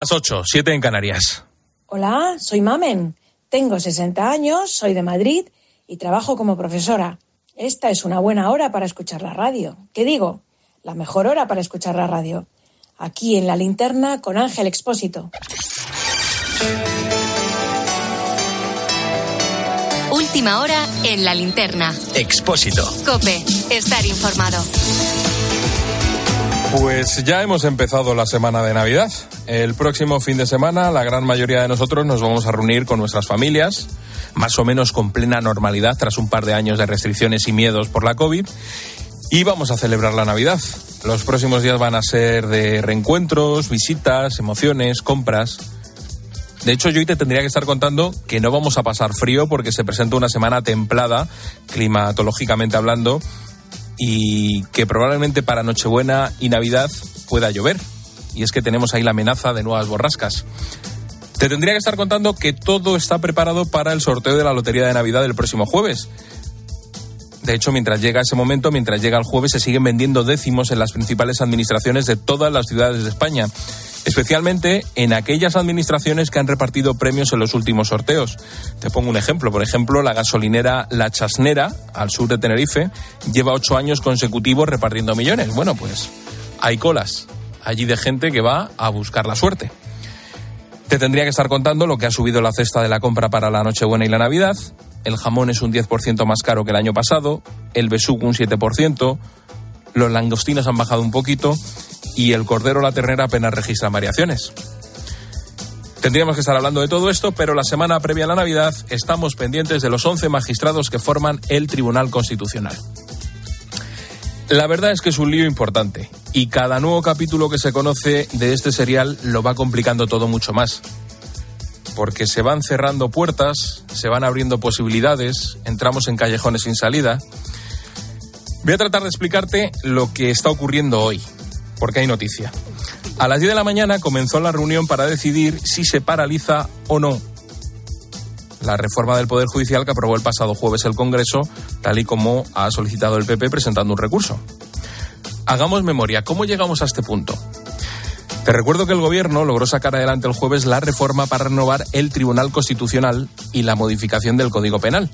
Las 8, 7 en Canarias. Hola, soy Mamen. Tengo 60 años, soy de Madrid y trabajo como profesora. Esta es una buena hora para escuchar la radio. ¿Qué digo? La mejor hora para escuchar la radio. Aquí en la linterna con Ángel Expósito. Última hora en la linterna. Expósito. Cope, estar informado. Pues ya hemos empezado la semana de Navidad. El próximo fin de semana la gran mayoría de nosotros nos vamos a reunir con nuestras familias, más o menos con plena normalidad tras un par de años de restricciones y miedos por la COVID. Y vamos a celebrar la Navidad. Los próximos días van a ser de reencuentros, visitas, emociones, compras. De hecho, yo hoy te tendría que estar contando que no vamos a pasar frío porque se presenta una semana templada, climatológicamente hablando, y que probablemente para Nochebuena y Navidad pueda llover. Y es que tenemos ahí la amenaza de nuevas borrascas. Te tendría que estar contando que todo está preparado para el sorteo de la Lotería de Navidad del próximo jueves. De hecho, mientras llega ese momento, mientras llega el jueves, se siguen vendiendo décimos en las principales administraciones de todas las ciudades de España, especialmente en aquellas administraciones que han repartido premios en los últimos sorteos. Te pongo un ejemplo. Por ejemplo, la gasolinera La Chasnera, al sur de Tenerife, lleva ocho años consecutivos repartiendo millones. Bueno, pues hay colas allí de gente que va a buscar la suerte. Te tendría que estar contando lo que ha subido la cesta de la compra para la Nochebuena y la Navidad, el jamón es un 10% más caro que el año pasado, el besugo un 7%, los langostinos han bajado un poquito y el cordero la ternera apenas registra variaciones. Tendríamos que estar hablando de todo esto, pero la semana previa a la Navidad estamos pendientes de los 11 magistrados que forman el Tribunal Constitucional. La verdad es que es un lío importante y cada nuevo capítulo que se conoce de este serial lo va complicando todo mucho más porque se van cerrando puertas, se van abriendo posibilidades, entramos en callejones sin salida. Voy a tratar de explicarte lo que está ocurriendo hoy, porque hay noticia. A las 10 de la mañana comenzó la reunión para decidir si se paraliza o no la reforma del Poder Judicial que aprobó el pasado jueves el Congreso, tal y como ha solicitado el PP presentando un recurso. Hagamos memoria, ¿cómo llegamos a este punto? Te recuerdo que el Gobierno logró sacar adelante el jueves la reforma para renovar el Tribunal Constitucional y la modificación del Código Penal.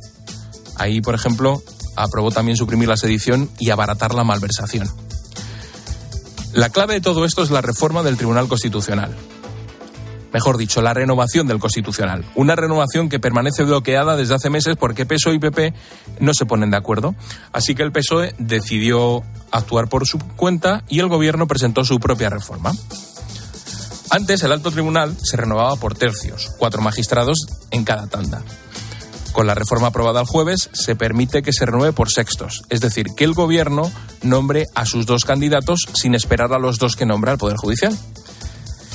Ahí, por ejemplo, aprobó también suprimir la sedición y abaratar la malversación. La clave de todo esto es la reforma del Tribunal Constitucional. Mejor dicho, la renovación del Constitucional. Una renovación que permanece bloqueada desde hace meses porque PSOE y PP no se ponen de acuerdo. Así que el PSOE decidió actuar por su cuenta y el Gobierno presentó su propia reforma. Antes el alto tribunal se renovaba por tercios, cuatro magistrados en cada tanda. Con la reforma aprobada el jueves se permite que se renueve por sextos, es decir, que el gobierno nombre a sus dos candidatos sin esperar a los dos que nombra el Poder Judicial.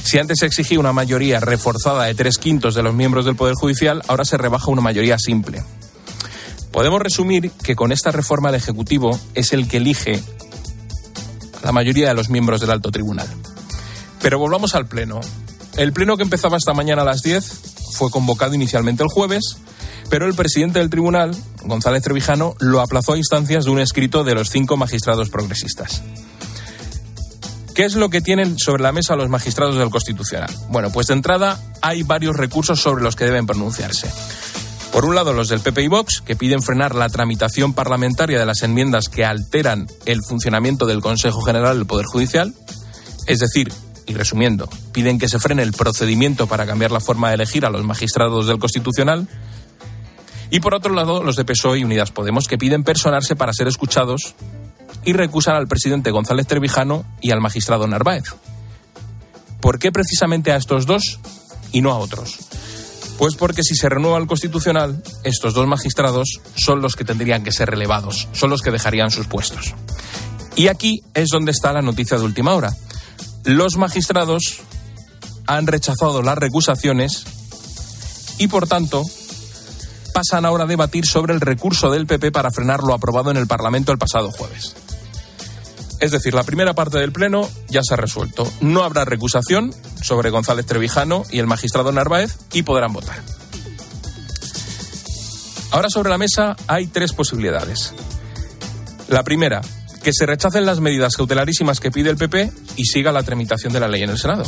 Si antes se exigía una mayoría reforzada de tres quintos de los miembros del Poder Judicial, ahora se rebaja una mayoría simple. Podemos resumir que con esta reforma el Ejecutivo es el que elige la mayoría de los miembros del alto tribunal. Pero volvamos al Pleno. El Pleno que empezaba esta mañana a las 10 fue convocado inicialmente el jueves, pero el presidente del tribunal, González Trevijano, lo aplazó a instancias de un escrito de los cinco magistrados progresistas. ¿Qué es lo que tienen sobre la mesa los magistrados del Constitucional? Bueno, pues de entrada hay varios recursos sobre los que deben pronunciarse. Por un lado, los del PP y Vox, que piden frenar la tramitación parlamentaria de las enmiendas que alteran el funcionamiento del Consejo General del Poder Judicial, es decir, y resumiendo, piden que se frene el procedimiento para cambiar la forma de elegir a los magistrados del Constitucional. Y por otro lado, los de PSOE y Unidas Podemos, que piden personarse para ser escuchados y recusan al presidente González Trevijano y al magistrado Narváez. ¿Por qué precisamente a estos dos y no a otros? Pues porque si se renueva el constitucional, estos dos magistrados son los que tendrían que ser relevados, son los que dejarían sus puestos. Y aquí es donde está la noticia de última hora. Los magistrados han rechazado las recusaciones y, por tanto, pasan ahora a debatir sobre el recurso del PP para frenar lo aprobado en el Parlamento el pasado jueves. Es decir, la primera parte del Pleno ya se ha resuelto. No habrá recusación sobre González Trevijano y el magistrado Narváez y podrán votar. Ahora sobre la mesa hay tres posibilidades. La primera, que se rechacen las medidas cautelarísimas que pide el PP y siga la tramitación de la ley en el Senado.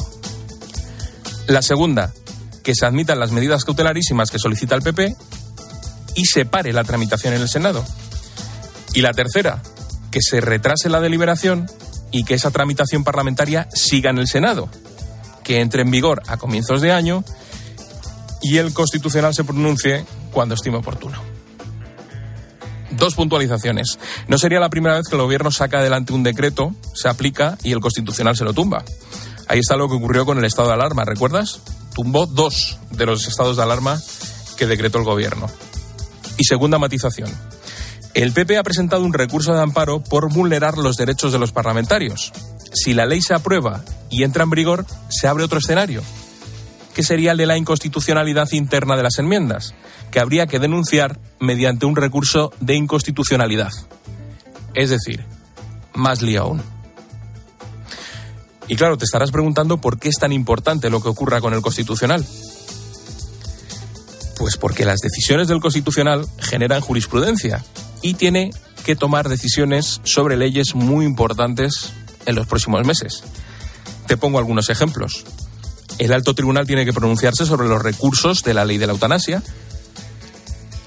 La segunda, que se admitan las medidas cautelarísimas que solicita el PP y se pare la tramitación en el Senado. Y la tercera, que se retrase la deliberación y que esa tramitación parlamentaria siga en el Senado, que entre en vigor a comienzos de año y el Constitucional se pronuncie cuando estime oportuno. Dos puntualizaciones. No sería la primera vez que el Gobierno saca adelante un decreto, se aplica y el Constitucional se lo tumba. Ahí está lo que ocurrió con el estado de alarma, ¿recuerdas? Tumbó dos de los estados de alarma que decretó el Gobierno. Y segunda matización. El PP ha presentado un recurso de amparo por vulnerar los derechos de los parlamentarios. Si la ley se aprueba y entra en vigor, se abre otro escenario, que sería el de la inconstitucionalidad interna de las enmiendas, que habría que denunciar mediante un recurso de inconstitucionalidad. Es decir, más lío aún. Y claro, te estarás preguntando por qué es tan importante lo que ocurra con el Constitucional. Pues porque las decisiones del Constitucional generan jurisprudencia y tiene que tomar decisiones sobre leyes muy importantes en los próximos meses. Te pongo algunos ejemplos. El alto tribunal tiene que pronunciarse sobre los recursos de la ley de la eutanasia,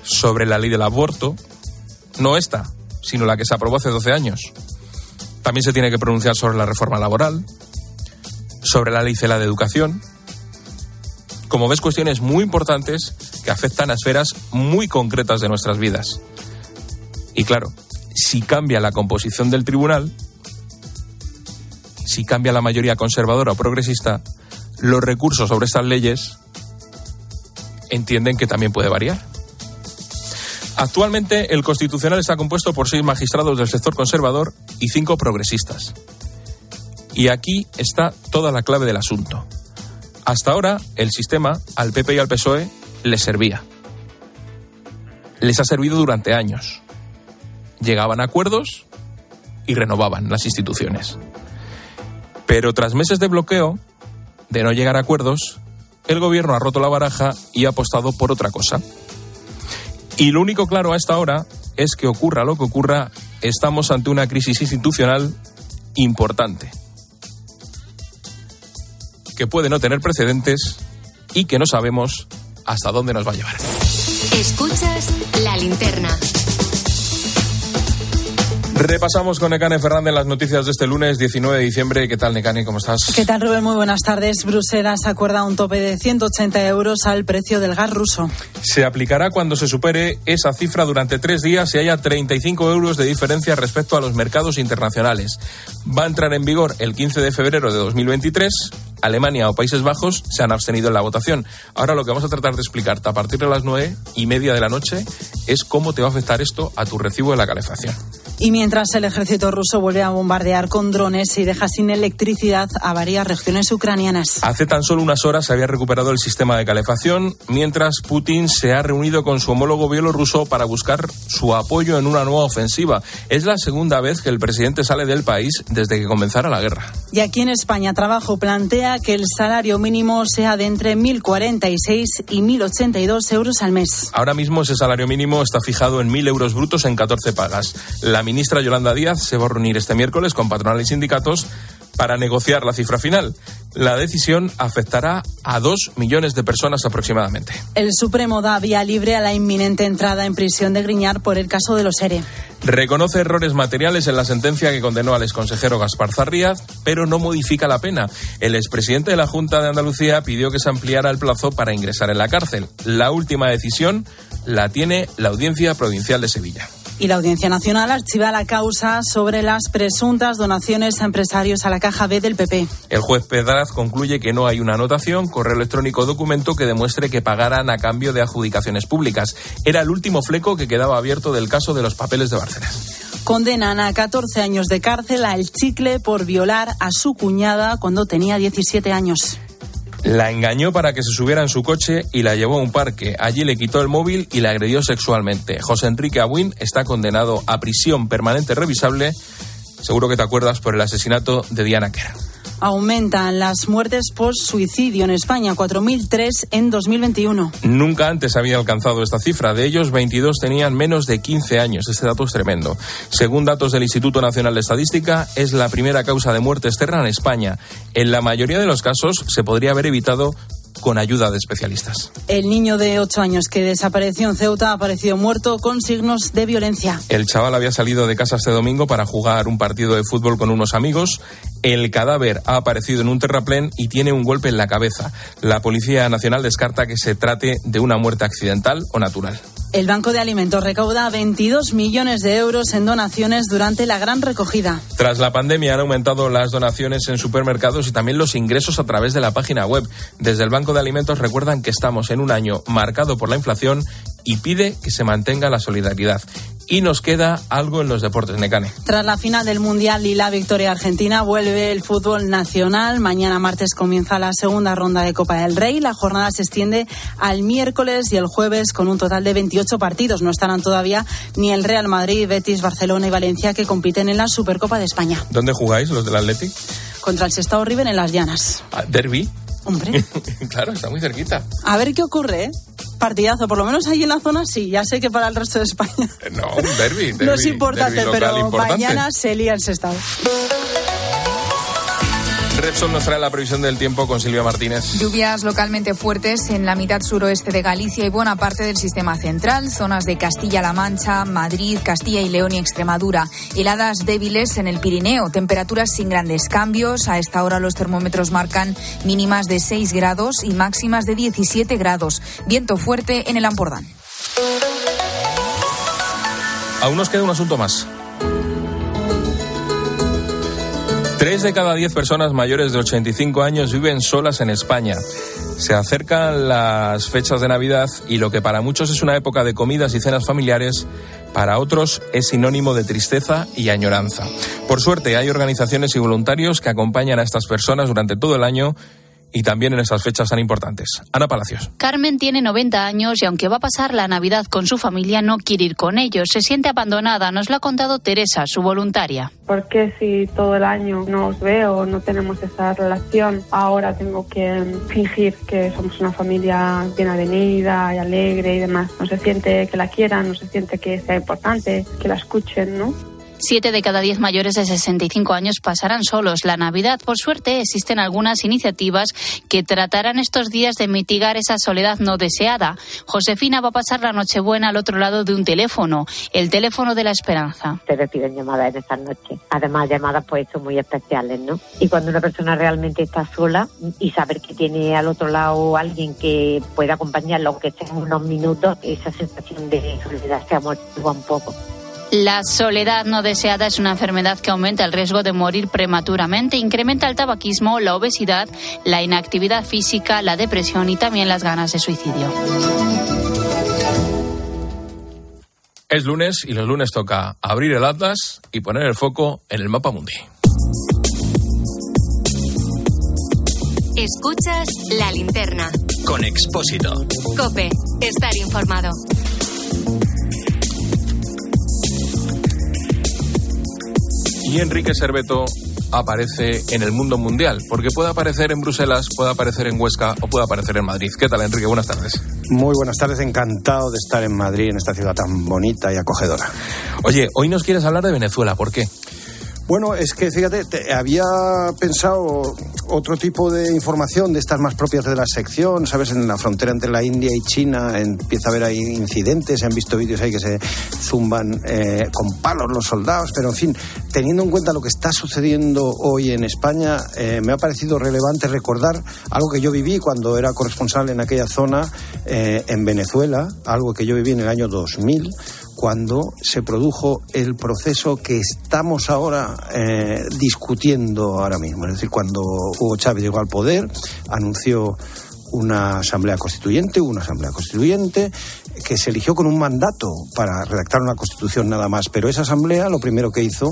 sobre la ley del aborto, no esta, sino la que se aprobó hace 12 años. También se tiene que pronunciar sobre la reforma laboral, sobre la ley CELA de educación. Como ves, cuestiones muy importantes que afectan a esferas muy concretas de nuestras vidas. Y claro, si cambia la composición del tribunal, si cambia la mayoría conservadora o progresista, los recursos sobre estas leyes entienden que también puede variar. Actualmente el Constitucional está compuesto por seis magistrados del sector conservador y cinco progresistas. Y aquí está toda la clave del asunto. Hasta ahora el sistema al PP y al PSOE les servía. Les ha servido durante años. Llegaban a acuerdos y renovaban las instituciones. Pero tras meses de bloqueo, de no llegar a acuerdos, el gobierno ha roto la baraja y ha apostado por otra cosa. Y lo único claro a esta hora es que ocurra lo que ocurra, estamos ante una crisis institucional importante, que puede no tener precedentes y que no sabemos hasta dónde nos va a llevar. Escuchas la linterna. Repasamos con Necane Fernández las noticias de este lunes 19 de diciembre. ¿Qué tal, Necane? ¿Cómo estás? ¿Qué tal, Rubén? Muy buenas tardes. Bruselas acuerda un tope de 180 euros al precio del gas ruso. Se aplicará cuando se supere esa cifra durante tres días y haya 35 euros de diferencia respecto a los mercados internacionales. Va a entrar en vigor el 15 de febrero de 2023 Alemania o Países Bajos se han abstenido en la votación. Ahora lo que vamos a tratar de explicarte a partir de las nueve y media de la noche es cómo te va a afectar esto a tu recibo de la calefacción. Y mientras el ejército ruso vuelve a bombardear con drones y deja sin electricidad a varias regiones ucranianas. Hace tan solo unas horas se había recuperado el sistema de calefacción, mientras Putin se ha reunido con su homólogo bielorruso para buscar su apoyo en una nueva ofensiva. Es la segunda vez que el presidente sale del país desde que comenzara la guerra. Y aquí en España, Trabajo plantea que el salario mínimo sea de entre 1.046 y 1.082 euros al mes. Ahora mismo ese salario mínimo está fijado en 1.000 euros brutos en 14 pagas. La ministra Yolanda Díaz se va a reunir este miércoles con patronales y sindicatos para negociar la cifra final. La decisión afectará a dos millones de personas aproximadamente. El Supremo da vía libre a la inminente entrada en prisión de Griñar por el caso de los ERE. Reconoce errores materiales en la sentencia que condenó al exconsejero Gaspar Zarríaz, pero no modifica la pena. El expresidente de la Junta de Andalucía pidió que se ampliara el plazo para ingresar en la cárcel. La última decisión la tiene la Audiencia Provincial de Sevilla. Y la Audiencia Nacional archiva la causa sobre las presuntas donaciones a empresarios a la caja B del PP. El juez Pedraz concluye que no hay una anotación, correo electrónico o documento que demuestre que pagaran a cambio de adjudicaciones públicas. Era el último fleco que quedaba abierto del caso de los papeles de Bárcenas. Condenan a 14 años de cárcel a El Chicle por violar a su cuñada cuando tenía 17 años. La engañó para que se subiera en su coche y la llevó a un parque. Allí le quitó el móvil y la agredió sexualmente. José Enrique Abuin está condenado a prisión permanente revisable, seguro que te acuerdas, por el asesinato de Diana Kerr. Aumentan las muertes por suicidio en España, 4.003 en 2021. Nunca antes había alcanzado esta cifra. De ellos, 22 tenían menos de 15 años. Este dato es tremendo. Según datos del Instituto Nacional de Estadística, es la primera causa de muerte externa en España. En la mayoría de los casos se podría haber evitado con ayuda de especialistas. El niño de 8 años que desapareció en Ceuta ha aparecido muerto con signos de violencia. El chaval había salido de casa este domingo para jugar un partido de fútbol con unos amigos. El cadáver ha aparecido en un terraplén y tiene un golpe en la cabeza. La Policía Nacional descarta que se trate de una muerte accidental o natural. El Banco de Alimentos recauda 22 millones de euros en donaciones durante la gran recogida. Tras la pandemia han aumentado las donaciones en supermercados y también los ingresos a través de la página web. Desde el Banco de Alimentos recuerdan que estamos en un año marcado por la inflación y pide que se mantenga la solidaridad y nos queda algo en los deportes, Necane. Tras la final del Mundial y la victoria argentina, vuelve el fútbol nacional. Mañana martes comienza la segunda ronda de Copa del Rey. La jornada se extiende al miércoles y el jueves con un total de 28 partidos. No estarán todavía ni el Real Madrid, Betis, Barcelona y Valencia que compiten en la Supercopa de España. ¿Dónde jugáis los del Athletic? Contra el Sestao River en las Llanas. Ah, ¿Derby? Hombre. claro, está muy cerquita. A ver qué ocurre, ¿eh? Partidazo, por lo menos ahí en la zona sí, ya sé que para el resto de España. No, un derby. no es importante, pero mañana se lía el Sestao. Repsol nos trae la previsión del tiempo con Silvia Martínez. Lluvias localmente fuertes en la mitad suroeste de Galicia y buena parte del sistema central, zonas de Castilla-La Mancha, Madrid, Castilla y León y Extremadura. Heladas débiles en el Pirineo, temperaturas sin grandes cambios. A esta hora los termómetros marcan mínimas de 6 grados y máximas de 17 grados. Viento fuerte en el Ampordán. Aún nos queda un asunto más. Tres de cada diez personas mayores de 85 años viven solas en España. Se acercan las fechas de Navidad y lo que para muchos es una época de comidas y cenas familiares, para otros es sinónimo de tristeza y añoranza. Por suerte, hay organizaciones y voluntarios que acompañan a estas personas durante todo el año y también en estas fechas tan importantes. Ana Palacios. Carmen tiene 90 años y aunque va a pasar la Navidad con su familia, no quiere ir con ellos. Se siente abandonada. Nos lo ha contado Teresa, su voluntaria. Porque si todo el año no os veo, no tenemos esa relación, ahora tengo que fingir que somos una familia bien avenida y alegre y demás? No se siente que la quieran, no se siente que sea importante, que la escuchen, ¿no? Siete de cada diez mayores de 65 años pasarán solos la Navidad. Por suerte, existen algunas iniciativas que tratarán estos días de mitigar esa soledad no deseada. Josefina va a pasar la Nochebuena al otro lado de un teléfono, el teléfono de la esperanza. Se reciben llamadas en estas noches. Además, llamadas pues son muy especiales, ¿no? Y cuando una persona realmente está sola y saber que tiene al otro lado alguien que pueda acompañarlo, aunque sea unos minutos, esa sensación de soledad se amortigua un poco. La soledad no deseada es una enfermedad que aumenta el riesgo de morir prematuramente, incrementa el tabaquismo, la obesidad, la inactividad física, la depresión y también las ganas de suicidio. Es lunes y los lunes toca abrir el Atlas y poner el foco en el mapa mundi. Escuchas la linterna. Con Expósito. Cope, estar informado. Y Enrique Serveto aparece en el mundo mundial, porque puede aparecer en Bruselas, puede aparecer en Huesca o puede aparecer en Madrid. ¿Qué tal, Enrique? Buenas tardes. Muy buenas tardes, encantado de estar en Madrid, en esta ciudad tan bonita y acogedora. Oye, hoy nos quieres hablar de Venezuela, ¿por qué? Bueno, es que fíjate, había pensado otro tipo de información de estas más propias de la sección, ¿sabes? En la frontera entre la India y China empieza a haber ahí incidentes, se han visto vídeos ahí que se zumban eh, con palos los soldados, pero en fin, teniendo en cuenta lo que está sucediendo hoy en España, eh, me ha parecido relevante recordar algo que yo viví cuando era corresponsal en aquella zona eh, en Venezuela, algo que yo viví en el año 2000 cuando se produjo el proceso que estamos ahora eh, discutiendo ahora mismo. Es decir, cuando Hugo Chávez llegó al poder, anunció una asamblea constituyente, una asamblea constituyente que se eligió con un mandato para redactar una constitución nada más, pero esa asamblea lo primero que hizo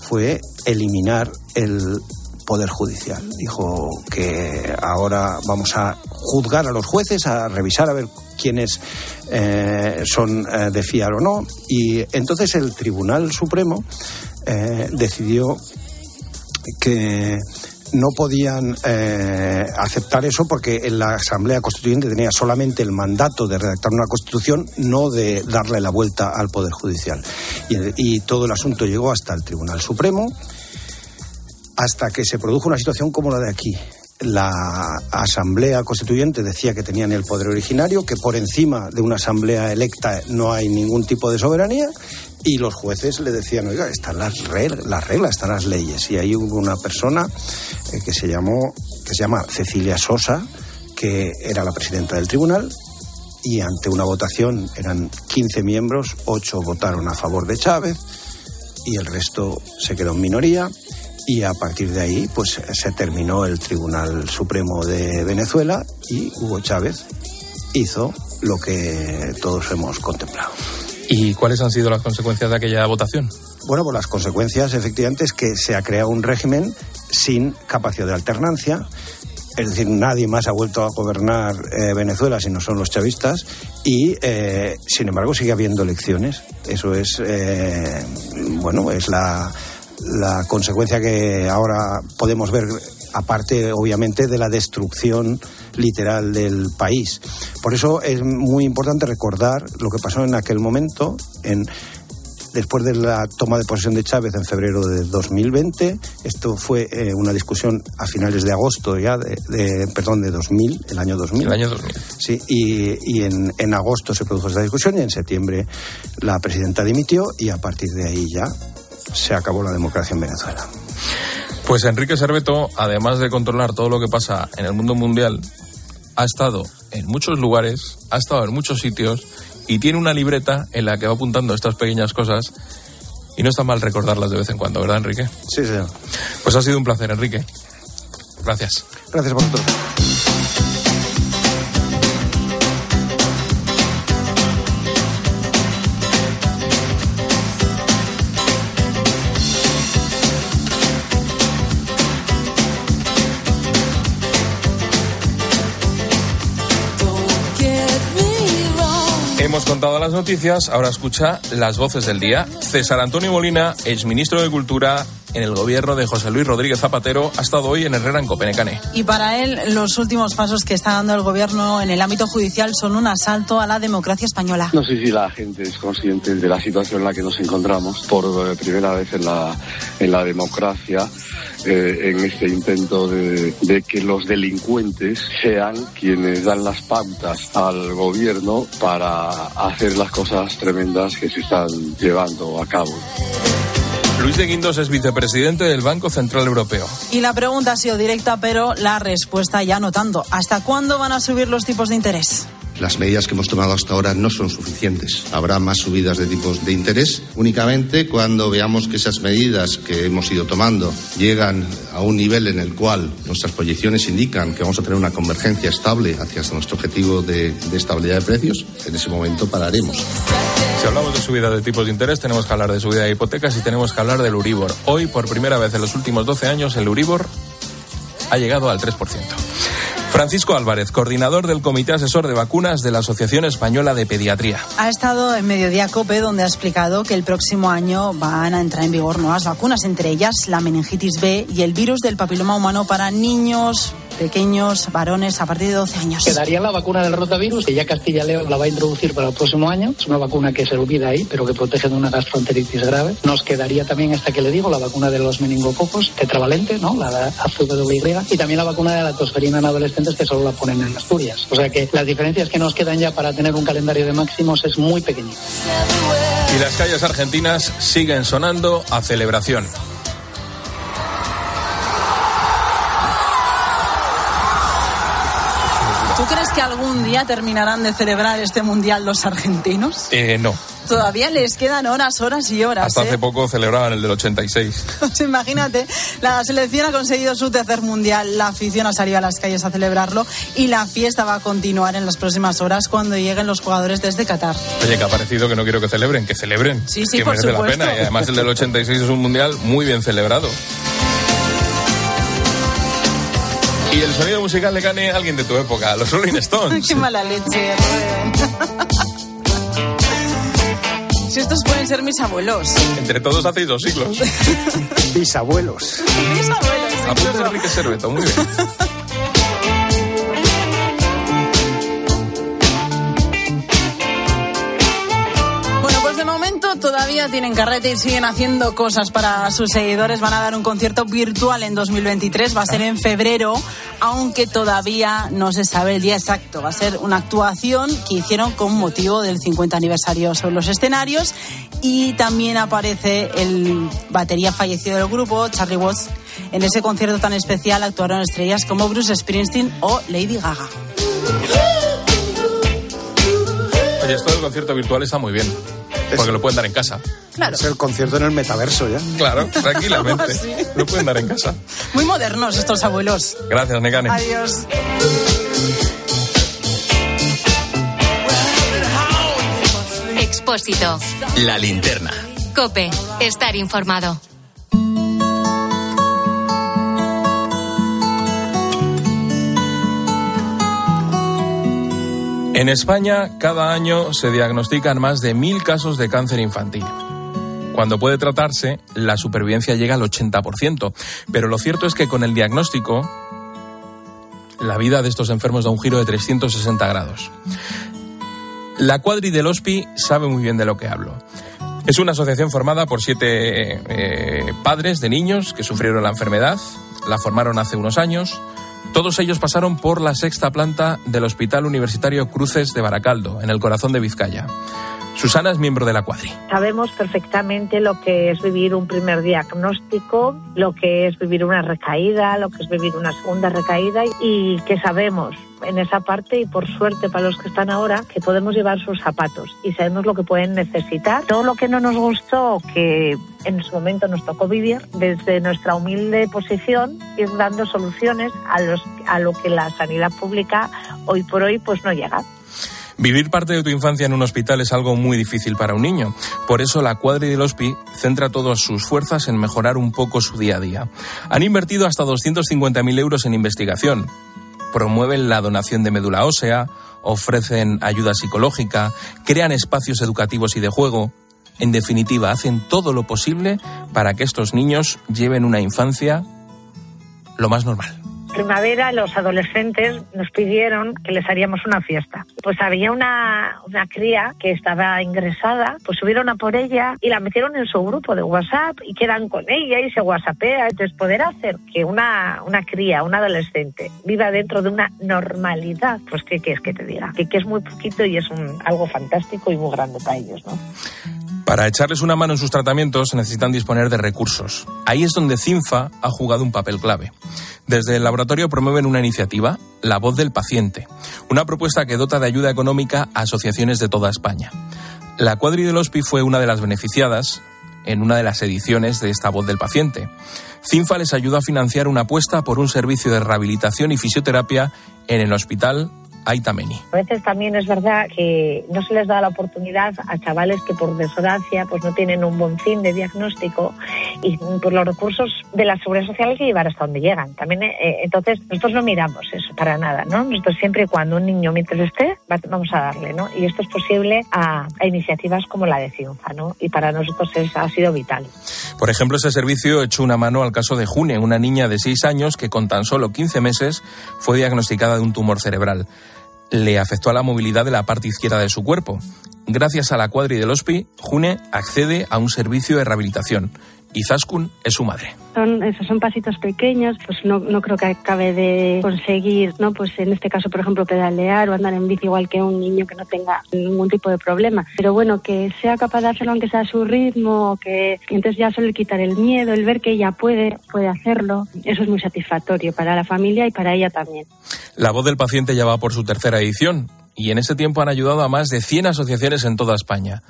fue eliminar el Poder Judicial. Dijo que ahora vamos a juzgar a los jueces, a revisar a ver quiénes eh, son eh, de fiar o no. Y entonces el Tribunal Supremo eh, decidió que no podían aceptar eso porque en la Asamblea Constituyente tenía solamente el mandato de redactar una constitución, no de darle la vuelta al Poder Judicial. y todo el asunto llegó hasta el Tribunal Supremo hasta que se produjo una situación como la de aquí, la Asamblea Constituyente decía que tenían el poder originario, que por encima de una Asamblea electa no hay ningún tipo de soberanía, y los jueces le decían, oiga, están las, reglas, las reglas están las leyes. Y ahí hubo una persona eh, que se llamó, que se llama Cecilia Sosa, que era la presidenta del tribunal, y ante una votación eran 15 miembros, 8 votaron a favor de Chávez y el resto se quedó en minoría y a partir de ahí pues se terminó el Tribunal Supremo de Venezuela y Hugo Chávez hizo lo que todos hemos contemplado. ¿Y cuáles han sido las consecuencias de aquella votación? Bueno, pues las consecuencias efectivamente es que se ha creado un régimen sin capacidad de alternancia, es decir, nadie más ha vuelto a gobernar eh, Venezuela si no son los chavistas y, eh, sin embargo, sigue habiendo elecciones. Eso es, eh, bueno, es la, la consecuencia que ahora podemos ver, aparte, obviamente, de la destrucción literal del país. Por eso es muy importante recordar lo que pasó en aquel momento en después de la toma de posesión de Chávez en febrero de 2020. Esto fue eh, una discusión a finales de agosto ya, de, perdón, de 2000, el año 2000. El año 2000. Sí, y, en, en, agosto se produjo esta discusión y en septiembre la presidenta dimitió y a partir de ahí ya se acabó la democracia en Venezuela. Pues Enrique Serveto, además de controlar todo lo que pasa en el mundo mundial, ha estado en muchos lugares, ha estado en muchos sitios y tiene una libreta en la que va apuntando estas pequeñas cosas y no está mal recordarlas de vez en cuando, ¿verdad, Enrique? Sí, señor. Pues ha sido un placer, Enrique. Gracias. Gracias a vosotros. Hemos contado las noticias, ahora escucha las voces del día. César Antonio Molina, exministro de Cultura en el gobierno de José Luis Rodríguez Zapatero, ha estado hoy en Herrera, en Copenecane. Y para él, los últimos pasos que está dando el gobierno en el ámbito judicial son un asalto a la democracia española. No sé si la gente es consciente de la situación en la que nos encontramos por eh, primera vez en la, en la democracia. Eh, en este intento de, de, que los delincuentes sean quienes dan las pautas al gobierno para hacer las cosas tremendas que se están llevando a cabo. Luis de Guindos es vicepresidente del Banco Central Europeo. Y la pregunta ha sido directa, pero la respuesta ya no tanto. ¿Hasta cuándo van a subir los tipos de interés? Las medidas que hemos tomado hasta ahora no son suficientes. Habrá más subidas de tipos de interés únicamente cuando veamos que esas medidas que hemos ido tomando llegan a un nivel en el cual nuestras proyecciones indican que vamos a tener una convergencia estable hacia nuestro objetivo de, estabilidad de precios. En ese momento pararemos. Si hablamos de subida de tipos de interés, tenemos que hablar de subida de hipotecas y tenemos que hablar del Uribor. Hoy, por primera vez en los últimos 12 años, el Uribor ha llegado al 3%. Francisco Álvarez, coordinador del Comité Asesor de Vacunas de la Asociación Española de Pediatría. Ha estado en Mediodía Cope, donde ha explicado que el próximo año van a entrar en vigor nuevas vacunas, entre ellas la meningitis B y el virus del papiloma humano para niños, pequeños, varones a partir de 12 años. Quedaría la vacuna del rotavirus, que ya Castilla y León la va a introducir para el próximo año. Es una vacuna que se olvida ahí, pero que protege de una gastroenteritis grave. Nos quedaría también esta que le digo, la vacuna de los meningococos, tetravalente, ¿no? La AZWY, y también la vacuna de la tosferina en adolescentes que solo la ponen en Asturias. O sea que las diferencias que nos quedan ya para tener un calendario de máximos es muy pequeñito. Y las calles argentinas siguen sonando a celebración. Que algún día terminarán de celebrar este mundial los argentinos? Eh, no. Todavía les quedan horas, horas y horas. Hasta ¿eh? hace poco celebraban el del 86. Pues imagínate, la selección ha conseguido su tercer mundial, la afición ha salido a las calles a celebrarlo y la fiesta va a continuar en las próximas horas cuando lleguen los jugadores desde Qatar. Oye, que ha parecido que no quiero que celebren, que celebren. Sí, sí, que por merece supuesto. la pena. Y además el del 86 es un mundial muy bien celebrado. Y el sonido musical le gane a alguien de tu época, los Rolling Stones. Qué mala leche. Si estos pueden ser mis abuelos. Entre todos hacéis dos siglos. Bisabuelos. Mis abuelos. Apunta incluso. Enrique Serveto, muy bien. todavía tienen carrete y siguen haciendo cosas para sus seguidores. Van a dar un concierto virtual en 2023. Va a ser en febrero, aunque todavía no se sabe el día exacto. Va a ser una actuación que hicieron con motivo del 50 aniversario sobre los escenarios. Y también aparece el batería fallecido del grupo, Charlie Watts. En ese concierto tan especial actuaron estrellas como Bruce Springsteen o Lady Gaga. Oye, esto del concierto virtual está muy bien. Porque lo pueden dar en casa. Claro. Es el concierto en el metaverso ya. Claro, tranquilamente. Sí. Lo pueden dar en casa. Muy modernos estos abuelos. Gracias, Nekane. Adiós. Expósito. La linterna. Cope. Estar informado. En España, cada año se diagnostican más de mil casos de cáncer infantil. Cuando puede tratarse, la supervivencia llega al 80%. Pero lo cierto es que con el diagnóstico, la vida de estos enfermos da un giro de 360 grados. La Cuadri del Hospi sabe muy bien de lo que hablo. Es una asociación formada por siete eh, padres de niños que sufrieron la enfermedad. La formaron hace unos años. Todos ellos pasaron por la sexta planta del Hospital Universitario Cruces de Baracaldo, en el corazón de Vizcaya. Susana es miembro de la Cuadri. Sabemos perfectamente lo que es vivir un primer diagnóstico, lo que es vivir una recaída, lo que es vivir una segunda recaída y que sabemos en esa parte y por suerte para los que están ahora que podemos llevar sus zapatos y sabemos lo que pueden necesitar. Todo lo que no nos gustó que en su momento nos tocó vivir desde nuestra humilde posición ir dando soluciones a los a lo que la sanidad pública hoy por hoy pues no llega. Vivir parte de tu infancia en un hospital es algo muy difícil para un niño. Por eso la Cuadri del Hospi centra todas sus fuerzas en mejorar un poco su día a día. Han invertido hasta 250.000 euros en investigación. Promueven la donación de médula ósea, ofrecen ayuda psicológica, crean espacios educativos y de juego. En definitiva, hacen todo lo posible para que estos niños lleven una infancia lo más normal primavera los adolescentes nos pidieron que les haríamos una fiesta. Pues había una, una cría que estaba ingresada, pues subieron a por ella y la metieron en su grupo de WhatsApp y quedan con ella y se whatsappea. Entonces poder hacer que una, una cría, un adolescente, viva dentro de una normalidad, pues qué quieres que te diga, que, que es muy poquito y es un, algo fantástico y muy grande para ellos, ¿no? Para echarles una mano en sus tratamientos necesitan disponer de recursos. Ahí es donde CINFA ha jugado un papel clave. Desde el laboratorio promueven una iniciativa, La Voz del Paciente, una propuesta que dota de ayuda económica a asociaciones de toda España. La Cuadri del Hospi fue una de las beneficiadas en una de las ediciones de esta Voz del Paciente. CINFA les ayudó a financiar una apuesta por un servicio de rehabilitación y fisioterapia en el hospital Aitameni. A veces también es verdad que no se les da la oportunidad a chavales que por desgracia pues no tienen un buen fin de diagnóstico y por los recursos de la seguridad social hay que llevar hasta donde llegan. También eh, entonces nosotros no miramos eso para nada, ¿no? Nosotros siempre y cuando un niño mientras esté va- vamos a darle, ¿no? Y esto es posible a, a iniciativas como la de CIUNFA, ¿no? Y para nosotros es, ha sido vital. Por ejemplo, ese servicio echó una mano al caso de June, una niña de 6 años que con tan solo 15 meses fue diagnosticada de un tumor cerebral. Le afectó a la movilidad de la parte izquierda de su cuerpo. Gracias a la cuadri del HOSPI, June accede a un servicio de rehabilitación. Y Zaskun es su madre. Son, esos son pasitos pequeños, pues no, no creo que acabe de conseguir, ¿no? Pues en este caso, por ejemplo, pedalear o andar en bici igual que un niño que no tenga ningún tipo de problema. Pero bueno, que sea capaz de hacerlo aunque sea a su ritmo, que, que entonces ya suele quitar el miedo, el ver que ella puede, puede hacerlo, eso es muy satisfactorio para la familia y para ella también. La voz del paciente ya va por su tercera edición y en ese tiempo han ayudado a más de 100 asociaciones en toda España.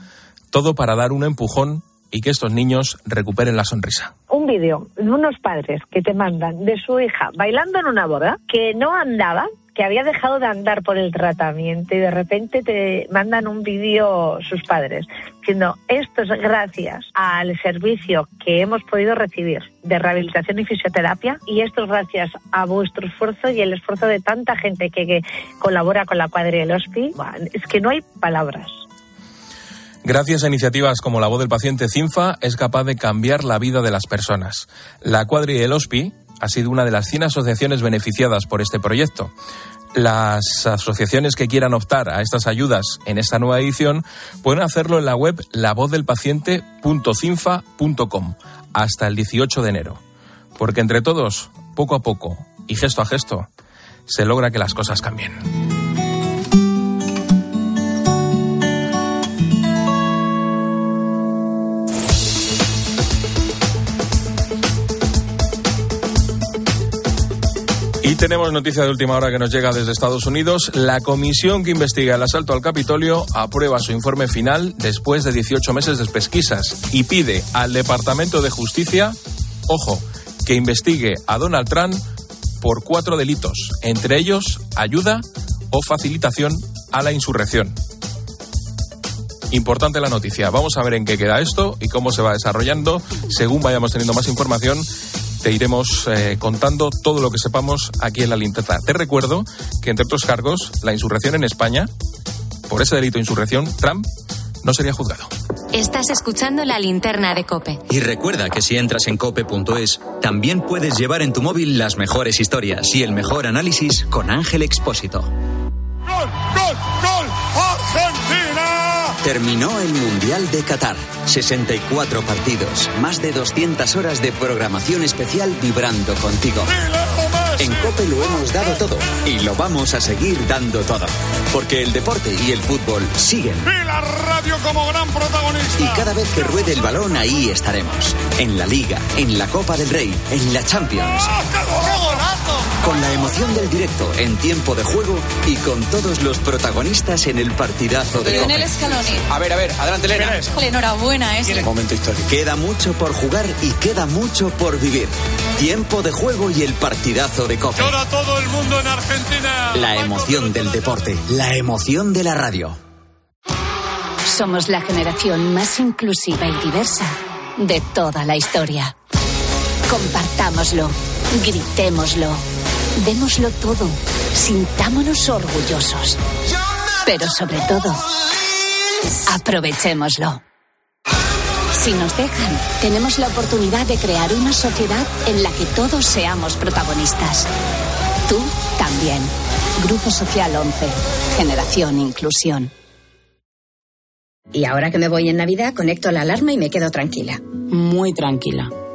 Todo para dar un empujón y que estos niños recuperen la sonrisa. Un vídeo de unos padres que te mandan de su hija bailando en una boda que no andaba, que había dejado de andar por el tratamiento y de repente te mandan un vídeo sus padres diciendo esto es gracias al servicio que hemos podido recibir de rehabilitación y fisioterapia y esto es gracias a vuestro esfuerzo y el esfuerzo de tanta gente que, que colabora con la cuadrilla del HOSPI. Buah, Es que no hay palabras. Gracias a iniciativas como la voz del paciente CINFA es capaz de cambiar la vida de las personas. La Cuadri del HOSPI ha sido una de las 100 asociaciones beneficiadas por este proyecto. Las asociaciones que quieran optar a estas ayudas en esta nueva edición pueden hacerlo en la web lavozdelpaciente.cinfa.com hasta el 18 de enero. Porque entre todos, poco a poco y gesto a gesto, se logra que las cosas cambien. Tenemos noticia de última hora que nos llega desde Estados Unidos. La comisión que investiga el asalto al Capitolio aprueba su informe final después de 18 meses de pesquisas y pide al Departamento de Justicia, ojo, que investigue a Donald Trump por cuatro delitos, entre ellos ayuda o facilitación a la insurrección. Importante la noticia. Vamos a ver en qué queda esto y cómo se va desarrollando según vayamos teniendo más información te iremos eh, contando todo lo que sepamos aquí en la linterna. Te recuerdo que, entre otros cargos, la insurrección en España, por ese delito de insurrección, Trump no sería juzgado. Estás escuchando la linterna de Cope. Y recuerda que si entras en cope.es, también puedes llevar en tu móvil las mejores historias y el mejor análisis con Ángel Expósito. ¡Gol, gol. Terminó el Mundial de Qatar. 64 partidos, más de 200 horas de programación especial vibrando contigo. En Cope lo hemos dado todo y lo vamos a seguir dando todo. Porque el deporte y el fútbol siguen. Y la radio como gran protagonista. Y cada vez que ruede el balón, ahí estaremos. En la Liga, en la Copa del Rey, en la Champions. Con la emoción del directo en tiempo de juego y con todos los protagonistas en el partidazo de Lionel Cope. Scaloni. A ver, a ver, adelante, Elena. Enhorabuena, es Momento histórico. Queda mucho por jugar y queda mucho por vivir. Tiempo de juego y el partidazo de Cope. Llora todo el mundo en Argentina. La emoción del deporte, la emoción de la radio. Somos la generación más inclusiva y diversa de toda la historia. Compartámoslo, gritémoslo, démoslo todo, sintámonos orgullosos. Pero sobre todo, aprovechémoslo. Si nos dejan, tenemos la oportunidad de crear una sociedad en la que todos seamos protagonistas. Tú también. Grupo Social 11. Generación Inclusión. Y ahora que me voy en Navidad, conecto la alarma y me quedo tranquila. Muy tranquila.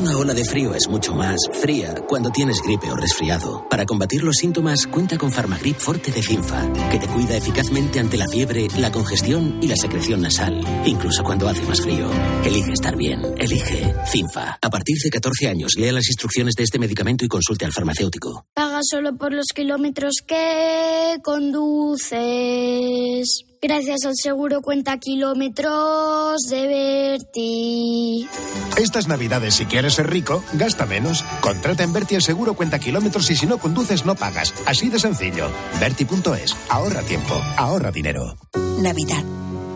Una ola de frío es mucho más fría cuando tienes gripe o resfriado. Para combatir los síntomas, cuenta con Farmagrip Forte de Cinfa, que te cuida eficazmente ante la fiebre, la congestión y la secreción nasal, incluso cuando hace más frío. Elige estar bien. Elige Cinfa. A partir de 14 años, lea las instrucciones de este medicamento y consulte al farmacéutico. Solo por los kilómetros que conduces. Gracias al seguro cuenta kilómetros de Berti. Estas navidades, si quieres ser rico, gasta menos. Contrata en Berti el seguro cuenta kilómetros y si no conduces no pagas. Así de sencillo. Berti.es. Ahorra tiempo. Ahorra dinero. Navidad.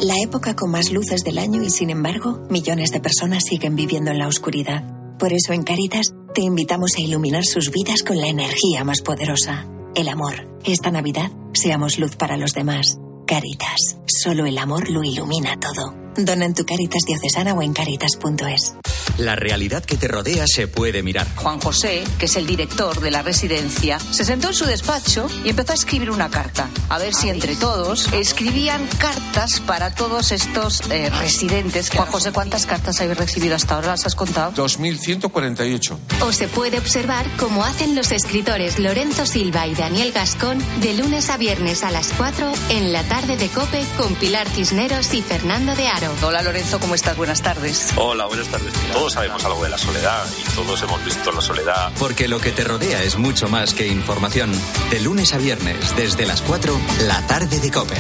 La época con más luces del año y sin embargo, millones de personas siguen viviendo en la oscuridad. Por eso en Caritas te invitamos a iluminar sus vidas con la energía más poderosa, el amor. Esta Navidad, seamos luz para los demás. Caritas. Solo el amor lo ilumina todo. Dona en tu Caritas diocesana o en caritas.es. La realidad que te rodea se puede mirar. Juan José, que es el director de la residencia, se sentó en su despacho y empezó a escribir una carta. A ver si entre todos escribían cartas para todos estos eh, residentes. Juan José, ¿cuántas cartas habéis recibido hasta ahora? ¿Las has contado? 2148. O se puede observar cómo hacen los escritores Lorenzo Silva y Daniel Gascón de lunes a viernes a las 4 en la tarde de Cope con Pilar Cisneros y Fernando de Aro. Hola Lorenzo, ¿cómo estás? Buenas tardes. Hola, buenas tardes. Todos sabemos algo de la soledad y todos hemos visto la soledad. Porque lo que te rodea es mucho más que información. De lunes a viernes, desde las 4, la tarde de Cope.